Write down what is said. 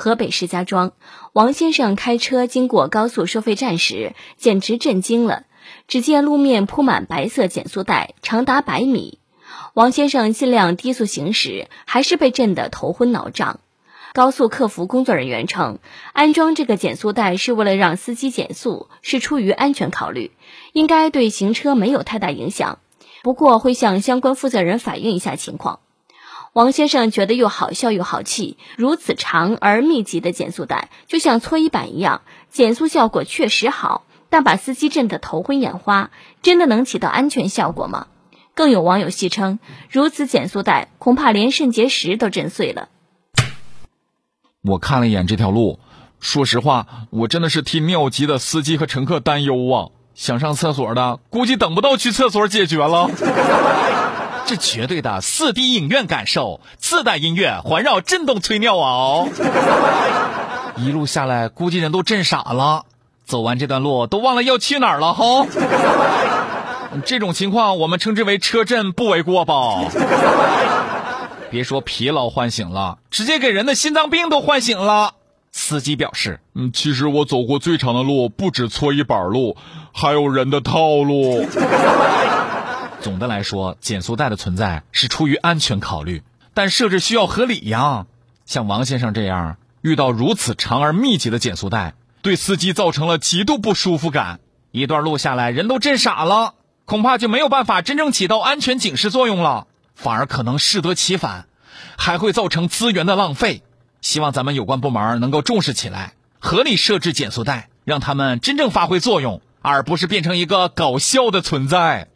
河北石家庄，王先生开车经过高速收费站时，简直震惊了。只见路面铺满白色减速带，长达百米。王先生尽量低速行驶，还是被震得头昏脑胀。高速客服工作人员称，安装这个减速带是为了让司机减速，是出于安全考虑，应该对行车没有太大影响。不过会向相关负责人反映一下情况。王先生觉得又好笑又好气，如此长而密集的减速带，就像搓衣板一样，减速效果确实好，但把司机震得头昏眼花，真的能起到安全效果吗？更有网友戏称，如此减速带，恐怕连肾结石都震碎了。我看了一眼这条路，说实话，我真的是替尿急的司机和乘客担忧啊！想上厕所的，估计等不到去厕所解决了。这绝对的四 D 影院感受，自带音乐环绕震动催尿啊！哦，一路下来，估计人都震傻了。走完这段路，都忘了要去哪儿了哈。这种情况，我们称之为车震，不为过吧？别说疲劳唤醒了，直接给人的心脏病都唤醒了。司机表示：“嗯，其实我走过最长的路，不止搓衣板路，还有人的套路。”总的来说，减速带的存在是出于安全考虑，但设置需要合理呀。像王先生这样遇到如此长而密集的减速带，对司机造成了极度不舒服感，一段路下来人都震傻了，恐怕就没有办法真正起到安全警示作用了，反而可能适得其反，还会造成资源的浪费。希望咱们有关部门能够重视起来，合理设置减速带，让他们真正发挥作用，而不是变成一个搞笑的存在。